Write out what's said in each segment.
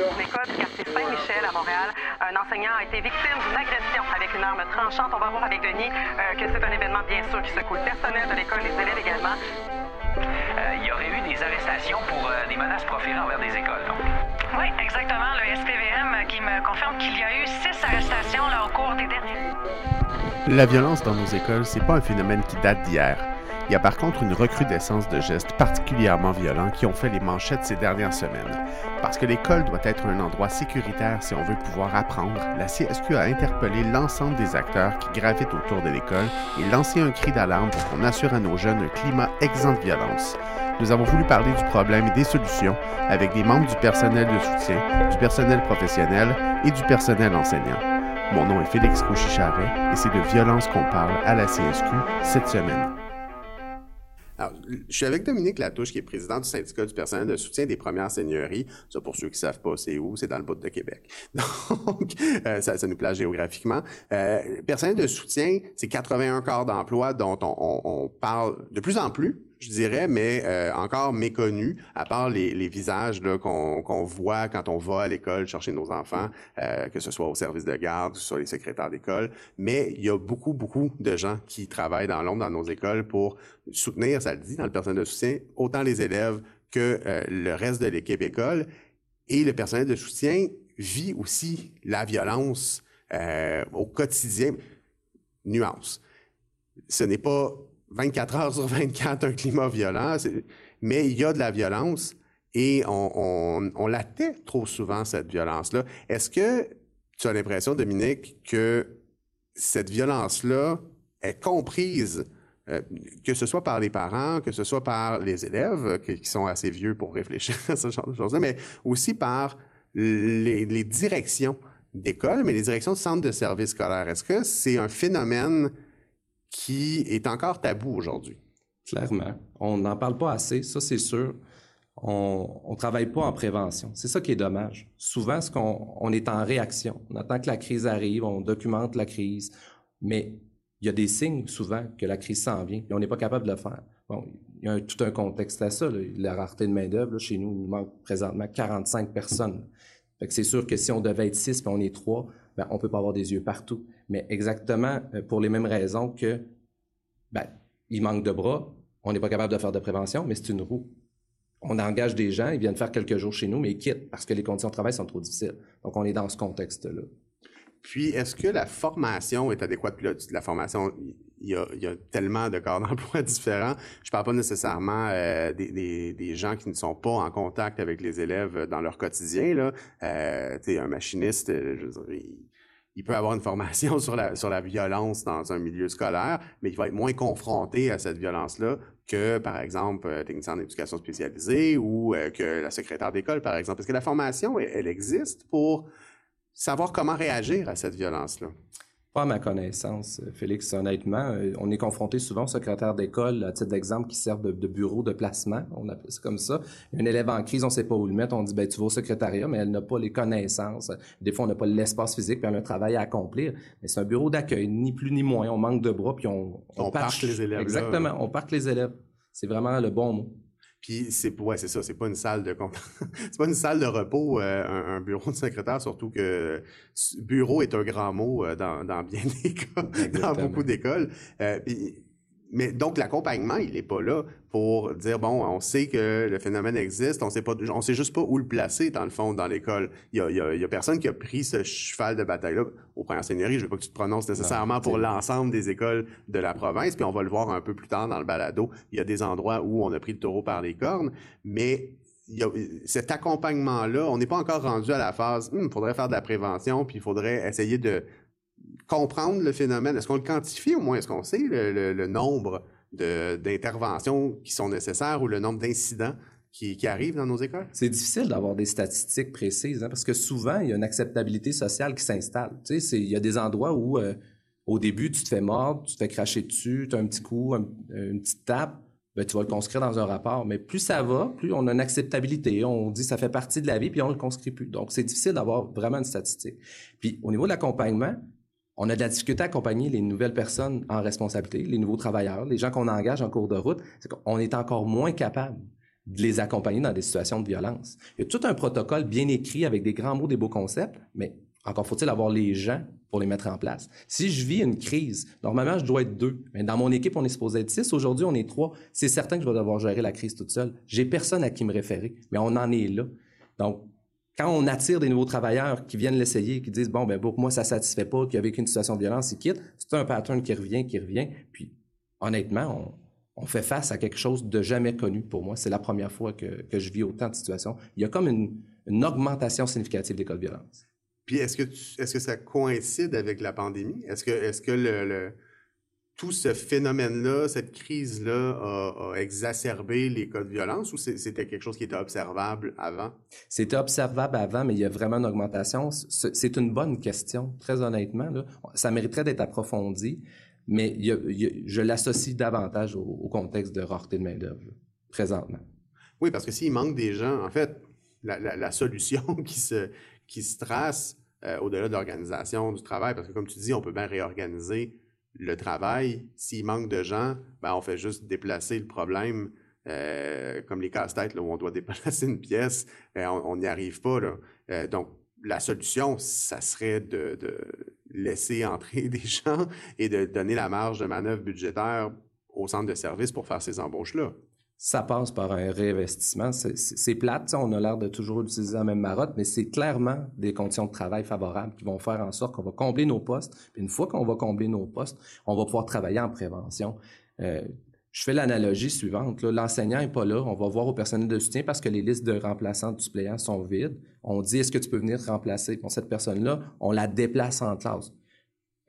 L'école du quartier Saint-Michel à Montréal, un enseignant a été victime d'une agression avec une arme tranchante. On va voir avec Denis euh, que c'est un événement bien sûr qui secoue le personnel de l'école, les élèves également. Euh, il y aurait eu des arrestations pour euh, des menaces proférées envers des écoles, donc. Oui, exactement. Le SPVM qui me confirme qu'il y a eu six arrestations là, au cours des derniers. La violence dans nos écoles, c'est pas un phénomène qui date d'hier. Il y a par contre une recrudescence de gestes particulièrement violents qui ont fait les manchettes ces dernières semaines. Parce que l'école doit être un endroit sécuritaire si on veut pouvoir apprendre, la CSQ a interpellé l'ensemble des acteurs qui gravitent autour de l'école et lancé un cri d'alarme pour qu'on assure à nos jeunes un climat exempt de violence. Nous avons voulu parler du problème et des solutions avec des membres du personnel de soutien, du personnel professionnel et du personnel enseignant. Mon nom est Félix Cochicharet et c'est de violence qu'on parle à la CSQ cette semaine. Alors, je suis avec Dominique Latouche, qui est président du syndicat du personnel de soutien des premières seigneuries. Ça, pour ceux qui savent pas, c'est où? C'est dans le bout de Québec. Donc, euh, ça, ça, nous place géographiquement. Euh, personnel de soutien, c'est 81 corps d'emploi dont on, on, on parle de plus en plus je dirais, mais euh, encore méconnu, à part les, les visages qu'on voit quand on va à l'école chercher nos enfants, euh, que ce soit au service de garde, que ce soit les secrétaires d'école. Mais il y a beaucoup, beaucoup de gens qui travaillent dans l'ombre dans nos écoles pour soutenir, ça le dit, dans le personnel de soutien, autant les élèves que euh, le reste de l'équipe école. Et le personnel de soutien vit aussi la violence euh, au quotidien. Nuance. Ce n'est pas 24 heures sur 24 un climat violent, mais il y a de la violence et on, on, trop souvent, cette violence-là. Est-ce que tu as l'impression, Dominique, que cette violence-là est comprise, euh, que ce soit par les parents, que ce soit par les élèves, qui, qui sont assez vieux pour réfléchir à ce genre de choses-là, mais aussi par les, les directions d'école, mais les directions de centres de services scolaires? Est-ce que c'est un phénomène qui est encore tabou aujourd'hui. Clairement. On n'en parle pas assez, ça c'est sûr. On ne travaille pas en prévention. C'est ça qui est dommage. Souvent, ce qu'on on est en réaction. On attend que la crise arrive, on documente la crise, mais il y a des signes souvent que la crise s'en vient et on n'est pas capable de le faire. Bon, il y a tout un contexte à ça. La rareté de main-d'œuvre, chez nous, il nous manque présentement 45 personnes. c'est sûr que si on devait être 6 et on est 3, ben, on peut pas avoir des yeux partout. Mais exactement euh, pour les mêmes raisons que, ben, il manque de bras, on n'est pas capable de faire de prévention, mais c'est une roue. On engage des gens, ils viennent faire quelques jours chez nous, mais ils quittent parce que les conditions de travail sont trop difficiles. Donc, on est dans ce contexte-là. Puis, est-ce que la formation est adéquate? Puis là, la formation, il y a, y a tellement de corps d'emploi différents. Je parle pas nécessairement euh, des, des, des, gens qui ne sont pas en contact avec les élèves dans leur quotidien. Là. Euh, un machiniste, je veux dire, il, peut avoir une formation sur la, sur la violence dans un milieu scolaire, mais il va être moins confronté à cette violence-là que, par exemple, euh, technicien en éducation spécialisée ou euh, que la secrétaire d'école, par exemple. Parce que la formation, elle existe pour savoir comment réagir à cette violence-là. Pas à ma connaissance, Félix, honnêtement. Euh, on est confronté souvent aux secrétaires d'école, à titre d'exemple, qui servent de, de, bureau de placement. On appelle ça comme ça. Un élève en crise, on ne sait pas où le mettre. On dit, ben, tu vas au secrétariat, mais elle n'a pas les connaissances. Des fois, on n'a pas l'espace physique, puis elle a un travail à accomplir. Mais c'est un bureau d'accueil, ni plus ni moins. On manque de bras, puis on... On, on parque les élèves. Exactement, là. on parque les élèves. C'est vraiment le bon mot. Puis c'est ouais, c'est ça, c'est pas une salle de c'est pas une salle de repos, euh, un, un, bureau de secrétaire, surtout que bureau est un grand mot euh, dans, dans bien des cas, dans beaucoup d'écoles. Euh, mais donc l'accompagnement, il est pas là pour dire bon, on sait que le phénomène existe, on sait pas, on sait juste pas où le placer dans le fond dans l'école. Il y y y a personne qui a pris ce cheval de bataille là au première seigneurie. Je veux pas que tu te prononces nécessairement non, pour l'ensemble des écoles de la province, puis on va le voir un peu plus tard dans le balado. Il y a des endroits où on a pris le taureau par les cornes, mais il y a, cet accompagnement-là, on n'est pas encore rendu à la phase, il hum, faudrait faire de la prévention, puis il faudrait essayer de comprendre le phénomène? Est-ce qu'on le quantifie au moins? Est-ce qu'on sait le, le, le nombre d'interventions qui sont nécessaires ou le nombre d'incidents qui, qui, arrivent dans nos écoles? C'est difficile d'avoir des statistiques précises hein, parce que souvent, il y a une acceptabilité sociale qui s'installe. Tu sais, il y a des endroits où, euh, au début, tu te fais mordre, tu te fais cracher dessus, tu as un petit coup, un, une petite tape, ben, tu vas le conscrire dans un rapport. Mais plus ça va, plus on a une acceptabilité. On dit ça fait partie de la vie, puis on le conscrit plus. Donc, c'est difficile d'avoir vraiment une statistique. Puis, au niveau de l'accompagnement, on a de la difficulté à accompagner les nouvelles personnes en responsabilité, les nouveaux travailleurs, les gens qu'on engage en cours de route. C'est qu'on est encore moins capable de les accompagner dans des situations de violence. Il y a tout un protocole bien écrit avec des grands mots, des beaux concepts, mais encore faut-il avoir les gens pour les mettre en place. Si je vis une crise, normalement, je dois être deux. Mais dans mon équipe, on est supposé être six. Aujourd'hui, on est trois. C'est certain que je vais devoir gérer la crise toute seule. J'ai personne à qui me référer, mais on en est là. Donc, quand on attire des nouveaux travailleurs qui viennent l'essayer, qui disent, bon, ben pour moi, ça satisfait pas, qui a vécu une situation de violence, ils quittent, c'est un pattern qui revient, qui revient. Puis, honnêtement, on, fait face à quelque chose de jamais connu pour moi. C'est la première fois que, je vis autant de situations. Il y a comme une, une augmentation significative des cas de violence. Puis est-ce que, est-ce que ça coïncide avec la pandémie? Est-ce que, est-ce que le, tout ce phénomène-là, cette crise-là a, exacerbé les cas de violence ou c'était quelque chose qui était observable avant? C'était observable avant, mais il y a vraiment une augmentation. C'est une bonne question, très honnêtement. Ça mériterait d'être approfondi, mais je l'associe davantage au, contexte de rareté de main-d'œuvre, présentement. Oui, parce que s'il manque des gens, en fait, la, la solution qui se, qui se trace, euh, au-delà de l'organisation du travail, parce que comme tu dis, on peut bien réorganiser le travail. S'il manque de gens, ben, on fait juste déplacer le problème, euh, comme les casse-têtes, où on doit déplacer une pièce, euh, on n'y arrive pas. Là. donc, la solution, ça serait de, de, laisser entrer des gens et de donner la marge de manœuvre budgétaire au centre de service pour faire ces embauches-là ça passe par un réinvestissement. C'est plate, on a l'air de toujours utiliser la même marotte, mais c'est clairement des conditions de travail favorables qui vont faire en sorte qu'on va combler nos postes. Puis une fois qu'on va combler nos postes, on va pouvoir travailler en prévention. Euh, je fais l'analogie suivante. L'enseignant n'est pas là. On va voir au personnel de soutien parce que les listes de remplaçants de suppléants sont vides. On dit, est-ce que tu peux venir remplacer? Bon, cette personne-là, on la déplace en classe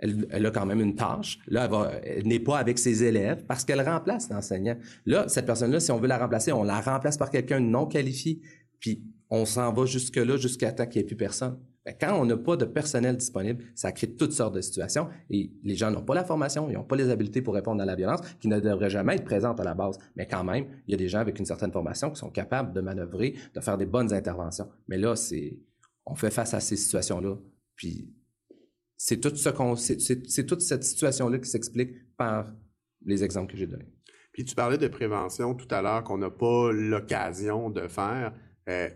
elle, a quand même une tâche. Là, elle, n'est pas avec ses élèves parce qu'elle remplace l'enseignant. Là, cette personne-là, si on veut la remplacer, on la remplace par quelqu'un non qualifié. Puis on s'en va jusque-là, jusqu'à temps qu'il n'y ait plus personne. quand on n'a pas de personnel disponible, ça crée toutes sortes de situations et les gens n'ont pas la formation, ils n'ont pas les habiletés pour répondre à la violence, qui ne devraient jamais être présentes à la base. Mais quand même, il y a des gens avec une certaine formation qui sont capables de manœuvrer, de faire des bonnes interventions. Mais là, c'est, on fait face à ces situations-là. Puis c'est tout ce qu'on, c'est toute cette situation-là qui s'explique par les exemples que j'ai donnés. Puis tu parlais de prévention tout à l'heure qu'on n'a pas l'occasion de faire. Euh,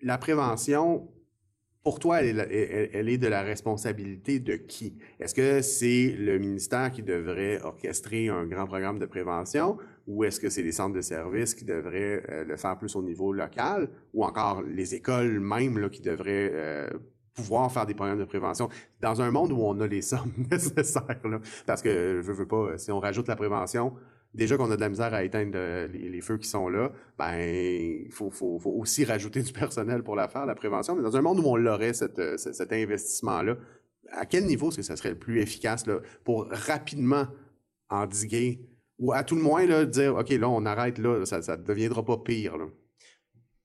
la prévention, pour toi, elle est, de la responsabilité de qui? Est-ce que c'est le ministère qui devrait orchestrer un grand programme de prévention ou est-ce que c'est les centres de services qui devraient euh, le faire plus au niveau local ou encore les écoles même qui devraient euh, pouvoir faire des programmes de prévention dans un monde où on a les sommes nécessaires. Là, parce que je veux pas, si on rajoute la prévention, déjà qu'on a de la misère à éteindre euh, les, feux qui sont là, ben il faut, faut, faut, aussi rajouter du personnel pour la faire, la prévention. Mais dans un monde où on l'aurait, euh, cet investissement-là, à quel niveau est-ce que ça serait le plus efficace là, pour rapidement endiguer ou à tout le moins là, dire OK, là, on arrête là, ça ne deviendra pas pire. Là?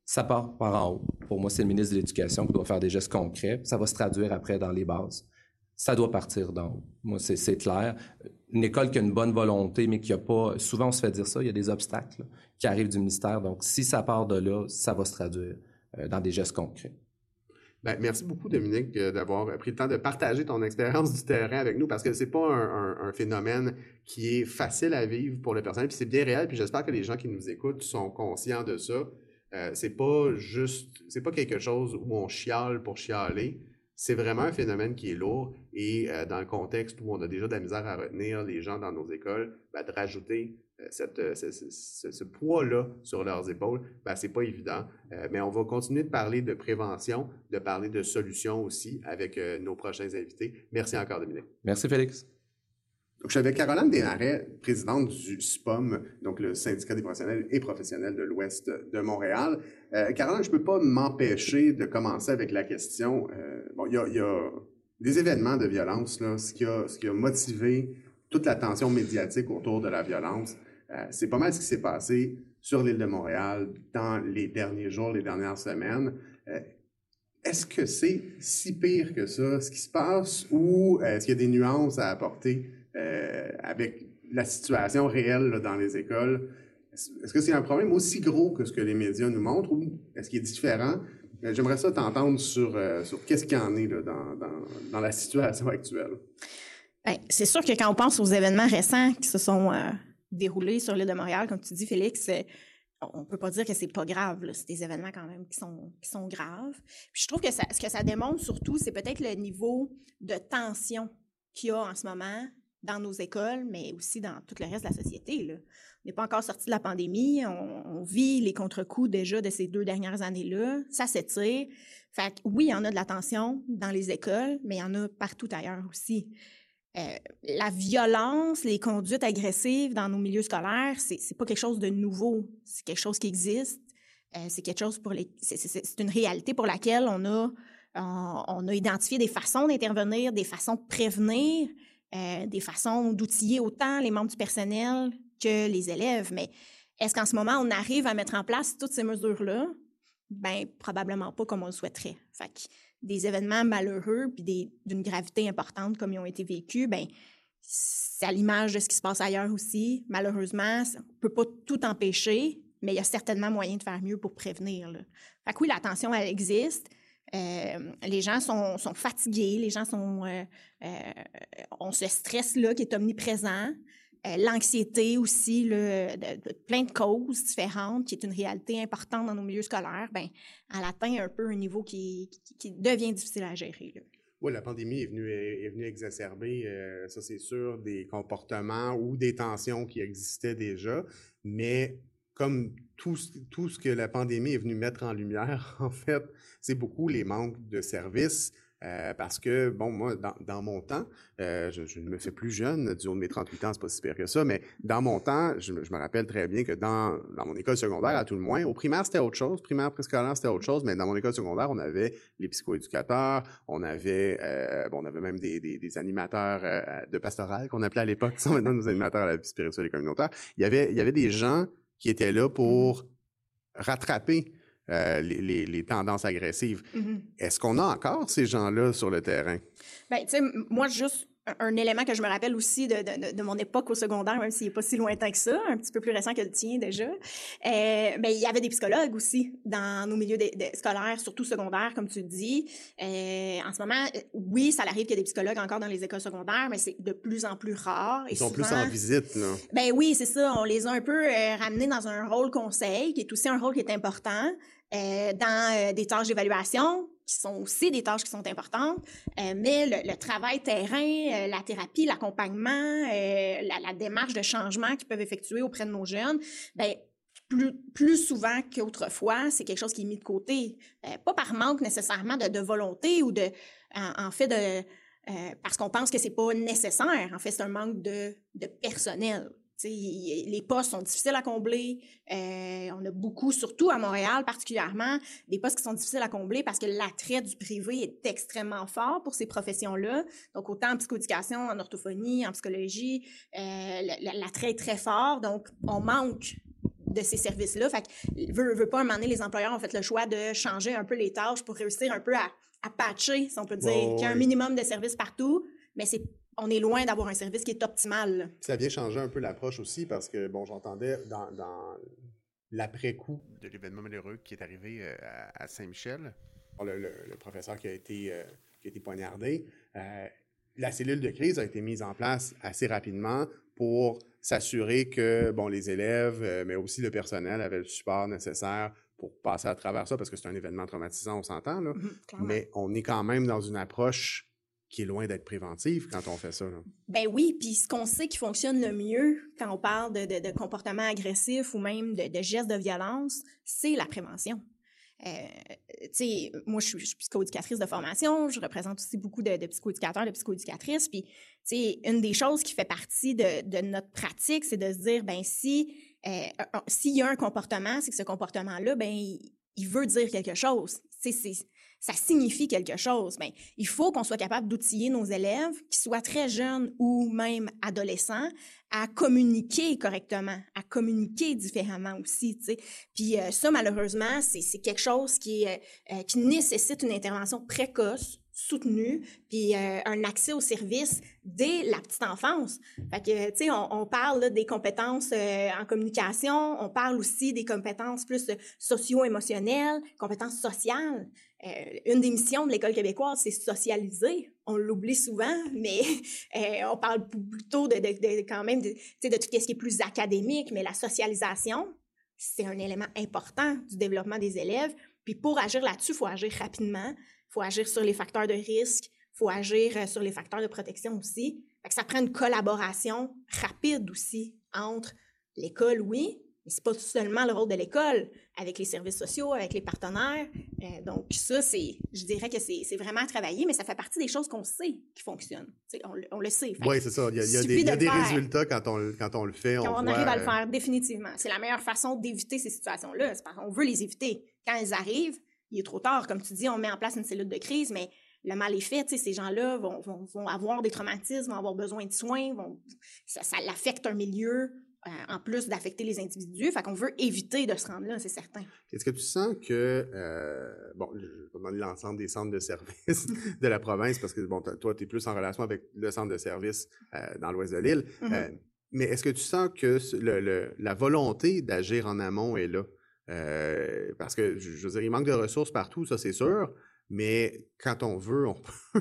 Ça part par en haut. Pour moi, c'est le ministre de l'Éducation qui doit faire des gestes concrets. Ça va se traduire après dans les bases. Ça doit partir d'en haut. Moi, c'est clair. Une école qui a une bonne volonté, mais qui a pas... Souvent, on se fait dire ça, il y a des obstacles qui arrivent du ministère. Donc, si ça part de là, ça va se traduire euh, dans des gestes concrets. Ben, merci beaucoup, Dominique, euh, d'avoir pris le temps de partager ton expérience du terrain avec nous parce que c'est pas un, phénomène qui est facile à vivre pour le personnel, puis c'est bien réel, puis j'espère que les gens qui nous écoutent sont conscients de ça. Euh, c'est pas juste, c'est pas quelque chose où on chiale pour chialer. C'est vraiment un phénomène qui est lourd et euh, dans le contexte où on a déjà de la misère à retenir les gens dans nos écoles, ben, de rajouter euh, ce, poids-là sur leurs épaules, ben, c'est pas évident. mais on va continuer de parler de prévention, de parler de solutions aussi avec nos prochains invités. Merci encore, Dominique. Merci, Félix. Donc, avec Caroline Desmarais, présidente du SPOM, donc le syndicat des professionnels et professionnels de l'Ouest de Montréal. Euh, Caroline, je peux pas m'empêcher de commencer avec la question. Euh, bon, il y a, des événements de violence, là, ce qui a, motivé toute l'attention médiatique autour de la violence. Euh, c'est pas mal ce qui s'est passé sur l'île de Montréal dans les derniers jours, les dernières semaines. Est-ce que c'est si pire que ça, ce qui se passe, ou est-ce qu'il y a des nuances à apporter euh, avec la situation réelle dans les écoles. Est-ce que c'est un problème aussi gros que ce que les médias nous montrent ou est-ce qu'il est différent? Euh, j'aimerais ça t'entendre sur, euh, qu'est-ce qu'il en est dans, la situation actuelle. Ben, c'est sûr que quand on pense aux événements récents qui se sont déroulés sur l'île de Montréal, comme tu dis, Félix, on peut pas dire que c'est pas grave. C'est des événements quand même qui sont, graves. Je trouve que ce que ça démontre surtout, c'est peut-être le niveau de tension qu'il y a en ce moment dans nos écoles, mais aussi dans tout le reste de la société. On n'est pas encore sorti de la pandémie. On, vit les contre-coups déjà de ces deux dernières années-là. Ça s'étire. Fait que, oui, il y en a de la tension dans les écoles, mais il y en a partout ailleurs aussi. Euh, la violence, les conduites agressives dans nos milieux scolaires, c'est, pas quelque chose de nouveau. C'est quelque chose qui existe. Euh, c'est quelque chose pour les, c'est une réalité pour laquelle on a, on a identifié des façons d'intervenir, des façons de prévenir, euh, des façons d'outiller autant les membres du personnel que les élèves. Mais est-ce qu'en ce moment, on arrive à mettre en place toutes ces mesures-là? Ben, probablement pas comme on le souhaiterait. Fait que des événements malheureux puis d'une gravité importante comme ils ont été vécus, ben, c'est à l'image de ce qui se passe ailleurs aussi. Malheureusement, on ne peut pas tout empêcher, mais il y a certainement moyen de faire mieux pour prévenir. Là. Fait que oui, la tension, elle existe. Euh, les gens sont, fatigués, les gens sont, euh, euh, ont ce stress-là qui est omniprésent. Euh, l'anxiété aussi, le, de, plein de causes différentes, qui est une réalité importante dans nos milieux scolaires, ben, elle atteint un peu un niveau qui, qui, devient difficile à gérer. Oui, la pandémie est venue, est venue exacerber, euh, ça c'est sûr, des comportements ou des tensions qui existaient déjà, mais comme tout, tout ce que la pandémie est venue mettre en lumière, en fait, c'est beaucoup les manques de services, euh, parce que, bon, moi, dans, dans mon temps, euh, je, je, me fais plus jeune, du haut de mes 38 ans, c'est pas si pire que ça, mais dans mon temps, je, je, me rappelle très bien que dans, dans mon école secondaire, à tout le moins, au primaire, c'était autre chose, primaire, préscolaire, c'était autre chose, mais dans mon école secondaire, on avait les psychoéducateurs, on avait, euh, bon, on avait même des, des, des animateurs euh, de pastoral qu'on appelait à l'époque, qui sont maintenant nos animateurs à la vie spirituelle et communautaire. Il y avait, il y avait des gens qui étaient là pour rattraper euh, les, les, tendances agressives. Mm-hmm. Est-ce qu'on a encore ces gens-là sur le terrain? Bien, tu sais, moi, juste un élément que je me rappelle aussi de, de, de mon époque au secondaire, même s'il n'est pas si lointain que ça, un petit peu plus récent que le tien déjà. Euh, ben, il y avait des psychologues aussi dans nos milieux de, scolaires, surtout secondaires, comme tu le dis. Euh, en ce moment, oui, ça arrive qu'il y ait des psychologues encore dans les écoles secondaires, mais c'est de plus en plus rare. Ils sont plus en visite, là. Ben oui, c'est ça. On les a un peu euh, ramenés dans un rôle conseil, qui est aussi un rôle qui est important. Euh, dans euh, des tâches d'évaluation, qui sont aussi des tâches qui sont importantes, euh, mais le, travail terrain, la thérapie, l'accompagnement, la, la, démarche de changement qu'ils peuvent effectuer auprès de nos jeunes, ben plus, plus souvent qu'autrefois, c'est quelque chose qui est mis de côté, pas par manque nécessairement de, volonté ou de, en fait, de parce qu'on pense que c'est pas nécessaire. En fait, c'est un manque de, de personnel les postes sont difficiles à combler. Euh, on a beaucoup, surtout à Montréal particulièrement, des postes qui sont difficiles à combler parce que l'attrait du privé est extrêmement fort pour ces professions-là. Donc, autant en psychoéducation, en orthophonie, en psychologie, euh, l'attrait est très fort. Donc, on manque de ces services-là. Fait que, veut, veut pas, un moment donné, les employeurs ont fait le choix de changer un peu les tâches pour réussir un peu à, à patcher, si on peut dire, qu'il y a un minimum de services partout, mais c'est on est loin d'avoir un service qui est optimal. Ça vient changer un peu l'approche aussi parce que, bon, j'entendais dans, l'après-coup de l'événement malheureux qui est arrivé euh, à, Saint-Michel, le, professeur qui a été, euh, qui a été poignardé, euh, la cellule de crise a été mise en place assez rapidement pour s'assurer que, bon, les élèves, mais aussi le personnel avaient le support nécessaire pour passer à travers ça, parce que c'est un événement traumatisant, on s'entend, là. Mm-hmm, mais on est quand même dans une approche qui est loin d'être préventive quand on fait ça. Là. Ben oui, puis ce qu'on sait qui fonctionne le mieux quand on parle de, de, de comportements agressifs ou même de, de gestes de violence, c'est la prévention. Euh, tu sais, moi, je suis, psychoéducatrice de formation, je représente aussi beaucoup de, de psychoéducateurs, de psychoéducatrices, puis, tu sais, une des choses qui fait partie de, de notre pratique, c'est de se dire, ben si, euh, s'il y a un comportement, c'est que ce comportement-là, ben il, il veut dire quelque chose. C'est ça signifie quelque chose. Mais ben, il faut qu'on soit capable d'outiller nos élèves, qu'ils soient très jeunes ou même adolescents, à communiquer correctement, à communiquer différemment aussi. Puis euh, ça, malheureusement, c'est quelque chose euh, euh, qui nécessite une intervention précoce, soutenue, puis un accès aux services dès la petite enfance. Fait que, tu sais, on, parle des compétences en communication, on parle aussi des compétences plus socio-émotionnelles, compétences sociales. Euh, une des missions de l'école québécoise, c'est socialiser. On l'oublie souvent, mais euh, on parle plutôt de, quand même de, de tout ce qui est plus académique, mais la socialisation, c'est un élément important du développement des élèves. Puis pour agir là-dessus, il faut agir rapidement, faut agir sur les facteurs de risque, il faut agir euh, sur les facteurs de protection aussi. Fait que ça prend une collaboration rapide aussi entre l'école, oui, mais c'est pas seulement le rôle de l'école, avec les services sociaux, avec les partenaires. Euh, donc ça, c'est, je dirais que c'est, vraiment à travailler, mais ça fait partie des choses qu'on sait qui fonctionnent. On, on, le sait. Oui, c'est ça. Il y a, il y a des, il y a des résultats quand on, quand on le fait. Quand on, arrive à le faire, définitivement. C'est la meilleure façon d'éviter ces situations-là. On veut les éviter. Quand elles arrivent, il est trop tard. Comme tu dis, on met en place une cellule de crise, mais le mal est fait. Ces gens-là vont, vont, vont, avoir des traumatismes, vont avoir besoin de soins, vont, ça, ça affecte un milieu euh, en plus d'affecter les individus. Fait qu'on veut éviter de se rendre là, c'est certain. Est-ce que tu sens que, euh, bon, je vais demander l'ensemble des centres de services de la province, parce que, bon, toi, tu es plus en relation avec le centre de services euh, dans l'ouest de l'île, mm-hmm. mais est-ce que tu sens que le, la volonté d'agir en amont est là? Parce que, je, veux dire, il manque de ressources partout, ça c'est sûr, mais quand on veut, on peut.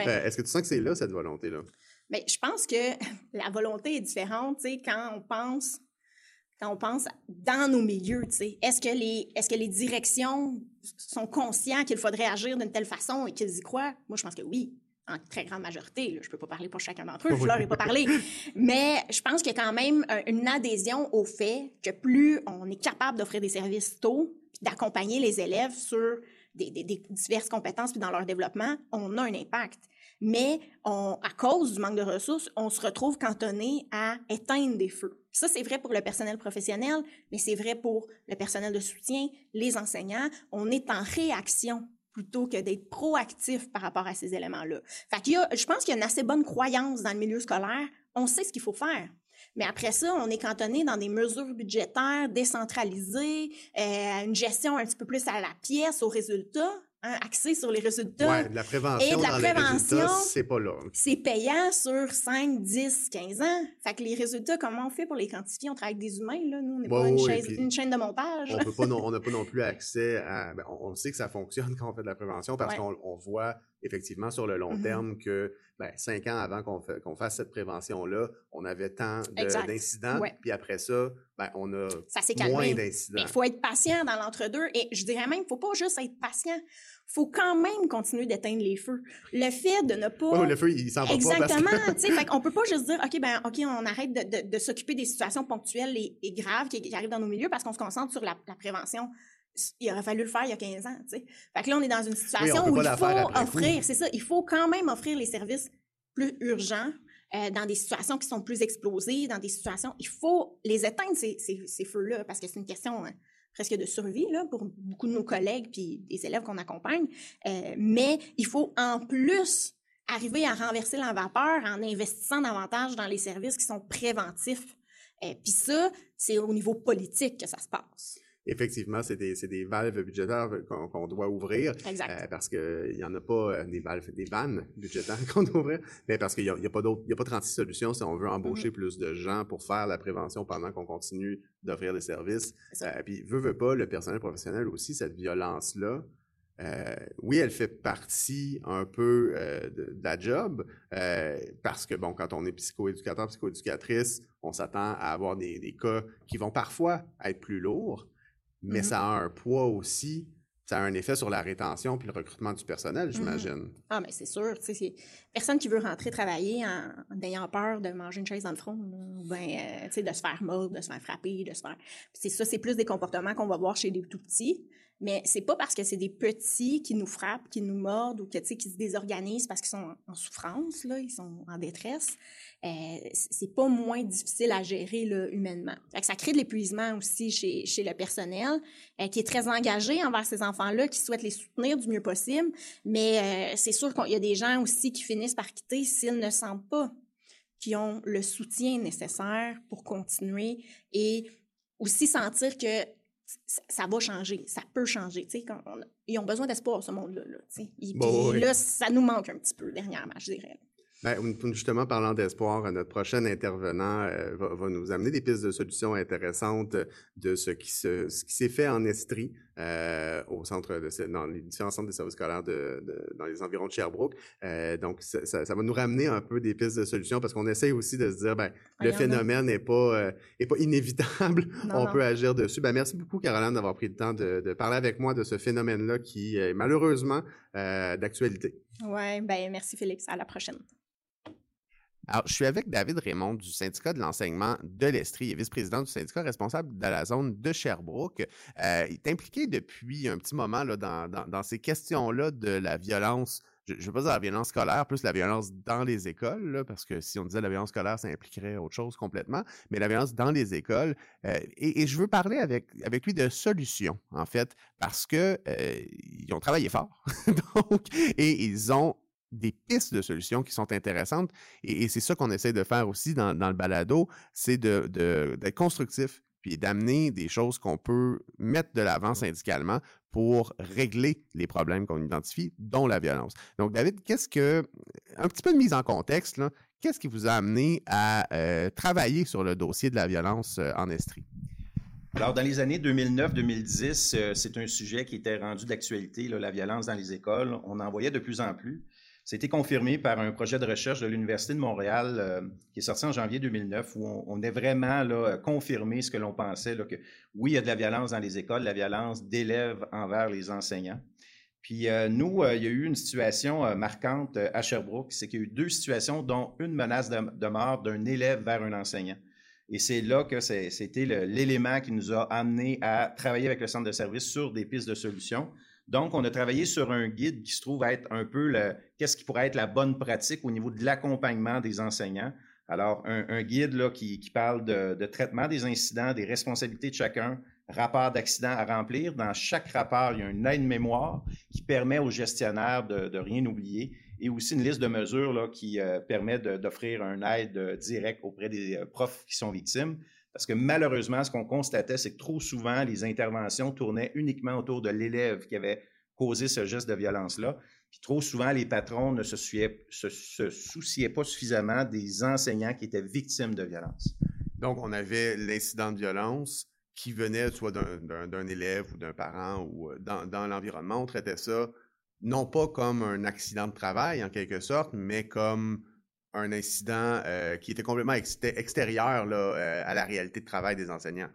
est-ce que tu sens que c'est là, cette volonté-là? Mais je pense que la volonté est différente, tu sais, quand on pense quand on pense dans nos milieux, tu sais, est-ce que les est-ce que les directions sont conscients qu'il faudrait agir d'une telle façon et qu'ils y croient? Moi, je pense que oui, en très grande majorité. Je je peux pas parler pour chacun d'entre eux, je leur ai pas parlé, mais je pense qu'il y a quand même une adhésion au fait que plus on est capable d'offrir des services tôt, d'accompagner les élèves sur des, des, diverses compétences puis dans leur développement, on a un impact mais on, à cause du manque de ressources, on se retrouve cantonné à éteindre des feux. Ça, c'est vrai pour le personnel professionnel, mais c'est vrai pour le personnel de soutien, les enseignants. On est en réaction plutôt que d'être proactif par rapport à ces éléments-là. Fait y a, je pense qu'il y a une assez bonne croyance dans le milieu scolaire. On sait ce qu'il faut faire. Mais après ça, on est cantonné dans des mesures budgétaires décentralisées, euh, une gestion un petit peu plus à la pièce, aux résultats. Hein, axé sur les résultats. Ouais, de la prévention et de la prévention, c'est pas là. C'est payant sur 5, 10, 15 ans. Fait que les résultats, comment on fait pour les quantifier? On travaille avec des humains, là. Nous, on n'est pas une, chaîne, de montage. On n'a pas non plus accès à... Ben, on sait que ça fonctionne quand on fait de la prévention parce qu'on voit effectivement sur le long mm-hmm. terme que ben, cinq ans avant qu'on fasse cette prévention-là, on avait tant d'incidents. Puis après ça, ben, on a moins d'incidents. Il faut être patient dans l'entre-deux. Et je dirais même, il ne faut pas juste être patient faut quand même continuer d'éteindre les feux. Le fait de ne pas... le feu, il s'en va Exactement. Pas parce fait on peut pas juste dire, OK, ben, OK, on arrête de, de, s'occuper des situations ponctuelles et, graves qui, arrivent dans nos milieux parce qu'on se concentre sur la, prévention. Il aurait fallu le faire il y a 15 ans, tu sais. Fait que là, on est dans une situation où il faut offrir, c'est ça, il faut quand même offrir les services plus urgents, euh, dans des situations qui sont plus explosées, dans des situations, il faut les éteindre, ces, ces, ces feux-là, parce que c'est une question hein, presque de survie là, pour beaucoup de nos collègues puis des élèves qu'on accompagne. Euh, mais il faut en plus arriver à renverser la vapeur en investissant davantage dans les services qui sont préventifs. Euh, puis ça, c'est au niveau politique que ça se passe effectivement, c'est des, des, valves budgétaires qu'on doit ouvrir. Exact. Euh, parce qu'il n'y en a pas euh, des valves, des vannes budgétaires qu'on doit ouvrir, mais parce qu'il n'y a, a, pas d'autres, il y a pas 36 solutions si on veut embaucher mm-hmm. plus de gens pour faire la prévention pendant qu'on continue d'offrir des services. Euh, puis, veut, veut pas, le personnel professionnel aussi, cette violence-là, euh, oui, elle fait partie un peu euh, de, la job, euh, parce que, bon, quand on est psychoéducateur, psychoéducatrice, on s'attend à avoir des, des, cas qui vont parfois être plus lourds, mais mm-hmm. ça a un poids aussi, ça a un effet sur la rétention puis le recrutement du personnel, mm-hmm. j'imagine. Ah, mais c'est sûr. Personne qui veut rentrer travailler en, ayant peur de manger une chaise dans le front, ou bien, de se faire mordre, de se faire frapper, de se faire. C'est ça, c'est plus des comportements qu'on va voir chez des tout petits. Mais c'est pas parce que c'est des petits qui nous frappent, qui nous mordent ou que, qui se désorganisent parce qu'ils sont en souffrance, là, ils sont en détresse. Euh, c'est pas moins difficile à gérer humainement. ça crée de l'épuisement aussi chez, le personnel euh, qui est très engagé envers ces enfants-là, qui souhaite les soutenir du mieux possible. Mais euh, c'est sûr qu'il y a des gens aussi qui finissent par quitter s'ils ne sentent pas qu'ils ont le soutien nécessaire pour continuer et aussi sentir que ça va changer, ça peut changer. ils ont besoin d'espoir, ce monde-là. Là, là, ça nous manque un petit peu dernièrement, je dirais. Ben, justement, parlant d'espoir, notre prochain intervenant euh, va, nous amener des pistes de solutions intéressantes de ce qui, se, ce qui s'est fait en Estrie euh, au centre de, dans les différents centres de services scolaires de, dans les environs de Sherbrooke. Euh, donc, ça, ça, va nous ramener un peu des pistes de solutions parce qu'on essaye aussi de se dire, ben, le phénomène n'est pas, euh, est pas inévitable. On peut agir dessus. Ben, merci beaucoup, Caroline, d'avoir pris le temps de, de, parler avec moi de ce phénomène-là qui est malheureusement d'actualité. Oui, ben, merci, Félix. À la prochaine. Alors, je suis avec David Raymond du syndicat de l'enseignement de l'Estrie, vice-président du syndicat responsable de la zone de Sherbrooke. Euh, il est impliqué depuis un petit moment là, dans, dans, ces questions-là de la violence je ne veux pas dire la violence scolaire, plus la violence dans les écoles, parce que si on disait la violence scolaire, ça impliquerait autre chose complètement, mais la violence dans les écoles. Euh, et, je veux parler avec, avec lui de solutions, en fait, parce que euh, ils ont travaillé fort, et ils ont des pistes de solutions qui sont intéressantes. Et, c'est ça qu'on essaie de faire aussi dans, le balado, c'est d'être de, constructif, puis d'amener des choses qu'on peut mettre de l'avant syndicalement pour régler les problèmes qu'on identifie, dont la violence. Donc, David, qu'est-ce que, un petit peu de mise en contexte, qu'est-ce qui vous a amené à euh, travailler sur le dossier de la violence euh, en Estrie? Alors, dans les années 2009-2010, euh, c'est un sujet qui était rendu d'actualité, la violence dans les écoles. On en voyait de plus en plus. C'était confirmé par un projet de recherche de l'Université de Montréal euh, qui est sorti en janvier 2009 où on, on est vraiment là, confirmé ce que l'on pensait, que oui, il y a de la violence dans les écoles, la violence d'élèves envers les enseignants. Puis euh, nous, euh, il y a eu une situation marquante à Sherbrooke, c'est qu'il y a eu deux situations, dont une menace de, de mort d'un élève vers un enseignant. Et c'est là que c'était l'élément qui nous a amené à travailler avec le centre de service sur des pistes de solutions. Donc, on a travaillé sur un guide qui se trouve être un peu qu'est-ce qui pourrait être la bonne pratique au niveau de l'accompagnement des enseignants. Alors, un, guide qui, parle de, traitement des incidents, des responsabilités de chacun, rapport d'accident à remplir. Dans chaque rapport, il y a une aide-mémoire qui permet aux gestionnaires de, rien oublier et aussi une liste de mesures qui euh, permet d'offrir une aide euh, directe auprès des euh, profs qui sont victimes. Parce que malheureusement, ce qu'on constatait, c'est que trop souvent, les interventions tournaient uniquement autour de l'élève qui avait causé ce geste de violence-là. Puis trop souvent, les patrons ne se, souciaient, pas suffisamment des enseignants qui étaient victimes de violence. Donc, on avait l'incident de violence qui venait soit d'un élève ou d'un parent ou euh, dans, dans l'environnement. On traitait ça non pas comme un accident de travail en quelque sorte, mais comme un incident euh, qui était complètement extérieur euh, à la réalité de travail des enseignants.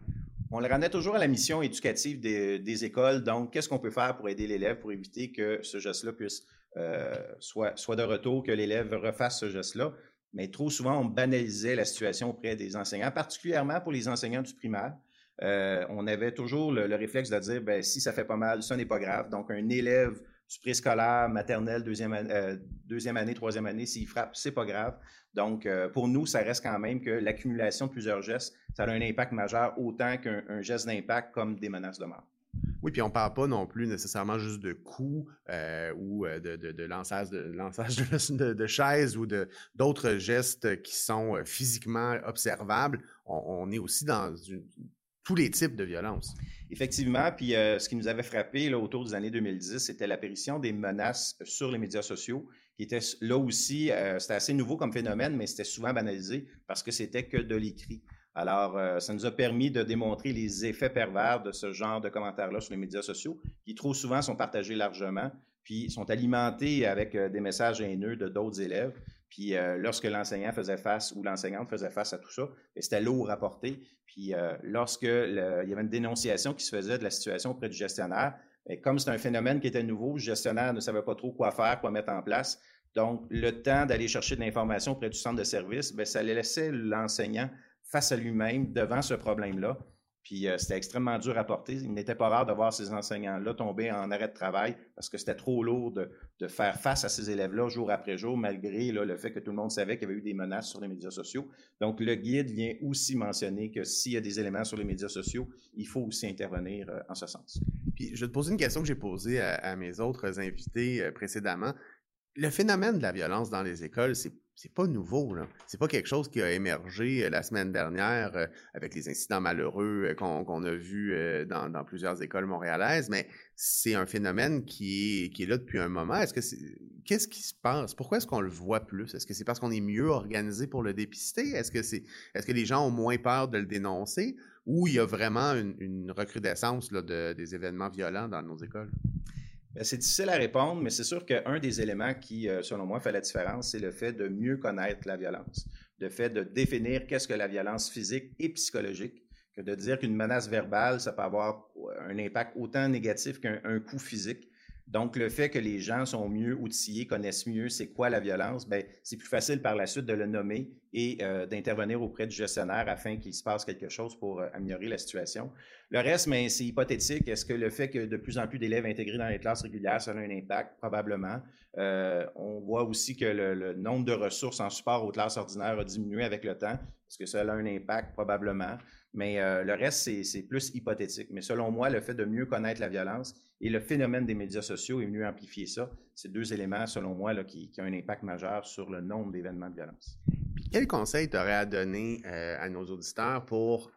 On le ramenait toujours à la mission éducative des, écoles. Donc, qu'est-ce qu'on peut faire pour aider l'élève pour éviter que ce geste-là puisse euh, soit, soit de retour, que l'élève refasse ce geste-là? Mais trop souvent, on banalisait la situation auprès des enseignants, particulièrement pour les enseignants du primaire. on avait toujours le, réflexe de dire, ben, si ça fait pas mal, ça n'est pas grave. Donc, un élève du préscolaire, maternelle, deuxième, euh, deuxième année, troisième année, s'il frappe, c'est pas grave. Donc, euh, pour nous, ça reste quand même que l'accumulation de plusieurs gestes, ça a un impact majeur autant qu'un geste d'impact comme des menaces de mort. Oui, puis on ne parle pas non plus nécessairement juste de coups euh, ou de, de, de, lançage, de, lançage de, de chaises ou d'autres gestes qui sont physiquement observables. On, est aussi dans tous les types de violences. Effectivement, puis euh, ce qui nous avait frappé là, autour des années 2010, c'était l'apparition des menaces sur les médias sociaux, qui était là aussi, euh, c'était assez nouveau comme phénomène, mais c'était souvent banalisé parce que c'était que de l'écrit. Alors, euh, ça nous a permis de démontrer les effets pervers de ce genre de commentaires-là sur les médias sociaux, qui trop souvent sont partagés largement, puis sont alimentés avec des messages haineux de d'autres élèves. Puis euh, lorsque l'enseignant faisait face ou l'enseignante faisait face à tout ça, ben, c'était lourd à porter. Puis euh, lorsque il y avait une dénonciation qui se faisait de la situation auprès du gestionnaire, ben, comme c'est un phénomène qui était nouveau, le gestionnaire ne savait pas trop quoi faire, quoi mettre en place. Donc, le temps d'aller chercher de l'information auprès du centre de service, bien, ça laissait l'enseignant face à lui-même devant ce problème-là. Puis euh, c'était extrêmement dur à porter. Il n'était pas rare de voir ces enseignants-là tomber en arrêt de travail parce que c'était trop lourd de, faire face à ces élèves-là jour après jour, malgré le fait que tout le monde savait qu'il y avait eu des menaces sur les médias sociaux. Donc, le guide vient aussi mentionner que s'il y a des éléments sur les médias sociaux, il faut aussi intervenir euh, en ce sens. Puis, je vais te poser une question que j'ai posée à, mes autres invités euh, précédemment. Le phénomène de la violence dans les écoles, c'est c'est pas nouveau, là. C'est pas quelque chose qui a émergé euh, la semaine dernière euh, avec les incidents malheureux euh, qu'on a vus dans, plusieurs écoles montréalaises, mais c'est un phénomène qui est, là depuis un moment. Est-ce que qu'est-ce qui se passe? Pourquoi est-ce qu'on le voit plus? Est-ce que c'est parce qu'on est mieux organisé pour le dépister? Est-ce que, c'est, est-ce que les gens ont moins peur de le dénoncer? Ou il y a vraiment une, recrudescence de, des événements violents dans nos écoles? Ben, c'est difficile à répondre, mais c'est sûr qu'un des éléments qui, euh, selon moi, fait la différence, c'est le fait de mieux connaître la violence, le fait de définir qu'est-ce que la violence physique et psychologique, que de dire qu'une menace verbale, ça peut avoir un impact autant négatif qu'un coup physique. Donc, le fait que les gens sont mieux outillés, connaissent mieux c'est quoi la violence, ben, c'est plus facile par la suite de le nommer et euh, d'intervenir auprès du gestionnaire afin qu'il se passe quelque chose pour euh, améliorer la situation. Le reste, mais c'est hypothétique. Est-ce que le fait que de plus en plus d'élèves intégrés dans les classes régulières, ça a un impact? Probablement. Euh, on voit aussi que le, le, nombre de ressources en support aux classes ordinaires a diminué avec le temps. Est-ce que ça a un impact? Probablement. Mais euh, le reste, c'est plus hypothétique. Mais selon moi, le fait de mieux connaître la violence et le phénomène des médias sociaux est mieux amplifier ça. C'est deux éléments, selon moi, là, qui, ont un impact majeur sur le nombre d'événements de violence. quel conseil tu aurais à donner euh, à nos auditeurs pour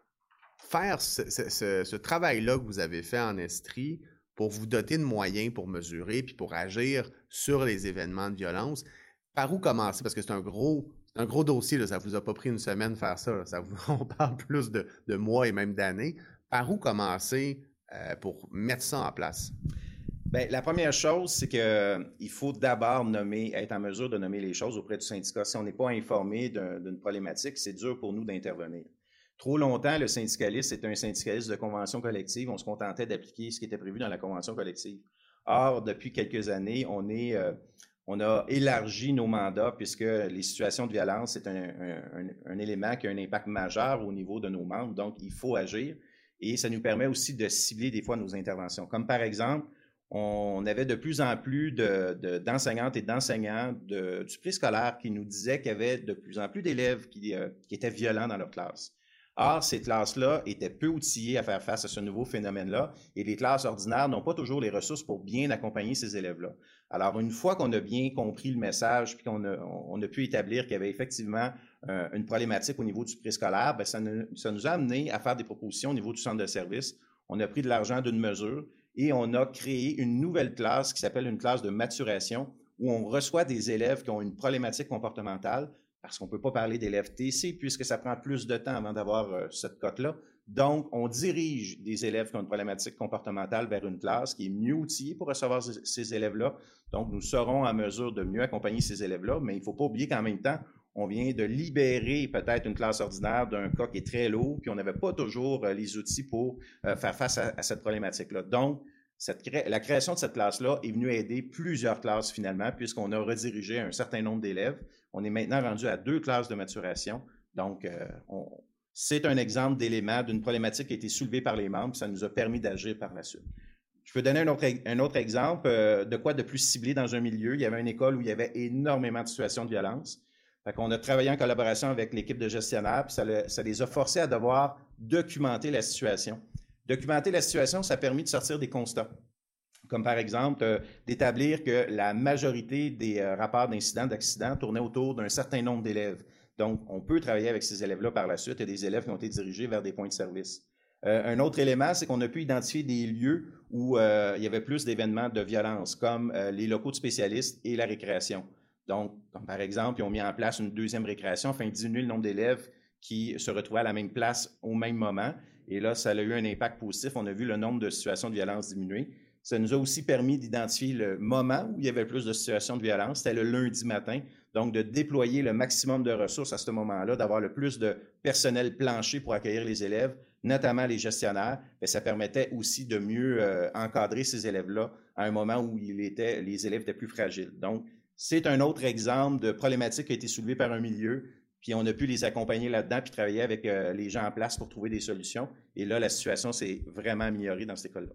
faire ce, travail-là que vous avez fait en Estrie pour vous doter de moyens pour mesurer puis pour agir sur les événements de violence? Par où commencer? Parce que c'est un gros un gros dossier, là, ça vous a pas pris une semaine faire ça. on parle plus de, mois et même d'années. Par où commencer euh, pour mettre ça en place? Bien, la première chose, c'est qu'il euh, faut d'abord nommer, être en mesure de nommer les choses auprès du syndicat. Si on n'est pas informé d'une problématique, c'est dur pour nous d'intervenir. Trop longtemps, le syndicaliste était un syndicaliste de convention collective. On se contentait d'appliquer ce qui était prévu dans la convention collective. Or, depuis quelques années, on est, euh, on a élargi nos mandats puisque les situations de violence, c'est un, élément qui a un impact majeur au niveau de nos membres. Donc, il faut agir et ça nous permet aussi de cibler des fois nos interventions. Comme par exemple, on avait de plus en plus d'enseignantes et d'enseignants du préscolaire qui nous disaient qu'il y avait de plus en plus d'élèves qui, euh, qui étaient violents dans leur classe. Or, ces classes-là étaient peu outillées à faire face à ce nouveau phénomène-là et les classes ordinaires n'ont pas toujours les ressources pour bien accompagner ces élèves-là. Alors, une fois qu'on a bien compris le message puis qu'on a, pu établir qu'il y avait effectivement euh, une problématique au niveau du préscolaire, bien, ça, ça nous a amené à faire des propositions au niveau du centre de service. On a pris de l'argent d'une mesure et on a créé une nouvelle classe qui s'appelle une classe de maturation où on reçoit des élèves qui ont une problématique comportementale parce qu'on ne peut pas parler d'élèves TC puisque ça prend plus de temps avant d'avoir euh, cette cote-là. Donc, on dirige des élèves qui ont une problématique comportementale vers une classe qui est mieux outillée pour recevoir ces, élèves-là. Donc, nous serons en mesure de mieux accompagner ces élèves-là, mais il ne faut pas oublier qu'en même temps, on vient de libérer peut-être une classe ordinaire d'un cas qui est très lourd, puis on n'avait pas toujours euh, les outils pour euh, faire face à, cette problématique-là. Donc, la création de cette classe-là est venue aider plusieurs classes finalement, puisqu'on a redirigé un certain nombre d'élèves on est maintenant rendu à deux classes de maturation. Donc, euh, c'est un exemple d'élément d'une problématique qui a été soulevée par les membres. Ça nous a permis d'agir par la suite. Je peux donner un autre, un autre exemple euh, de quoi de plus ciblé dans un milieu. Il y avait une école où il y avait énormément de situations de violence. Fait qu'on a travaillé en collaboration avec l'équipe de gestionnaires, puis ça, les a forcés à devoir documenter la situation. Documenter la situation, ça a permis de sortir des constats comme par exemple euh, d'établir que la majorité des euh, rapports d'incidents, d'accidents tournaient autour d'un certain nombre d'élèves. Donc, on peut travailler avec ces élèves-là par la suite et des élèves qui ont été dirigés vers des points de service. Euh, un autre élément, c'est qu'on a pu identifier des lieux où il y avait plus d'événements de violence, comme les locaux de spécialistes et la récréation. Donc, par exemple, ils ont mis en place une deuxième récréation afin de diminuer le nombre d'élèves qui se retrouvaient à la même place au même moment. Et là, ça a eu un impact positif. On a vu le nombre de situations de violence diminuer. Ça nous a aussi permis d'identifier le moment où il y avait plus de situations de violence, c'était le lundi matin. Donc, de déployer le maximum de ressources à ce moment-là, d'avoir le plus de personnel plancher pour accueillir les élèves, notamment les gestionnaires. Mais ça permettait aussi de mieux euh, encadrer ces élèves-là à un moment où les élèves étaient plus fragiles. Donc, c'est un autre exemple de problématique qui a été soulevée par un milieu, puis on a pu les accompagner là-dedans, puis travailler avec euh, les gens en place pour trouver des solutions. Et là, la situation s'est vraiment améliorée dans cette école-là.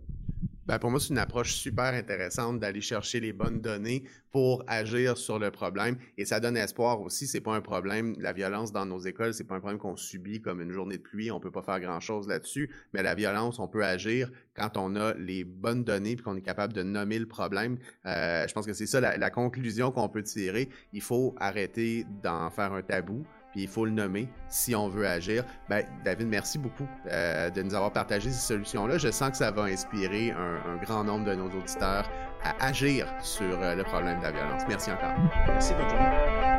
Ben pour moi, c'est une approche super intéressante d'aller chercher les bonnes données pour agir sur le problème. Et ça donne espoir aussi. C'est pas un problème. La violence dans nos écoles, c'est pas un problème qu'on subit comme une journée de pluie. On peut pas faire grand chose là-dessus. Mais la violence, on peut agir quand on a les bonnes données puis qu'on est capable de nommer le problème. Euh, je pense que c'est ça la conclusion qu'on peut tirer. Il faut arrêter d'en faire un tabou il faut le nommer si on veut agir. Ben, David, merci beaucoup euh, de nous avoir partagé ces solutions-là. Je sens que ça va inspirer un, grand nombre de nos auditeurs à agir sur euh, le problème de la violence. Merci encore. Merci, journée.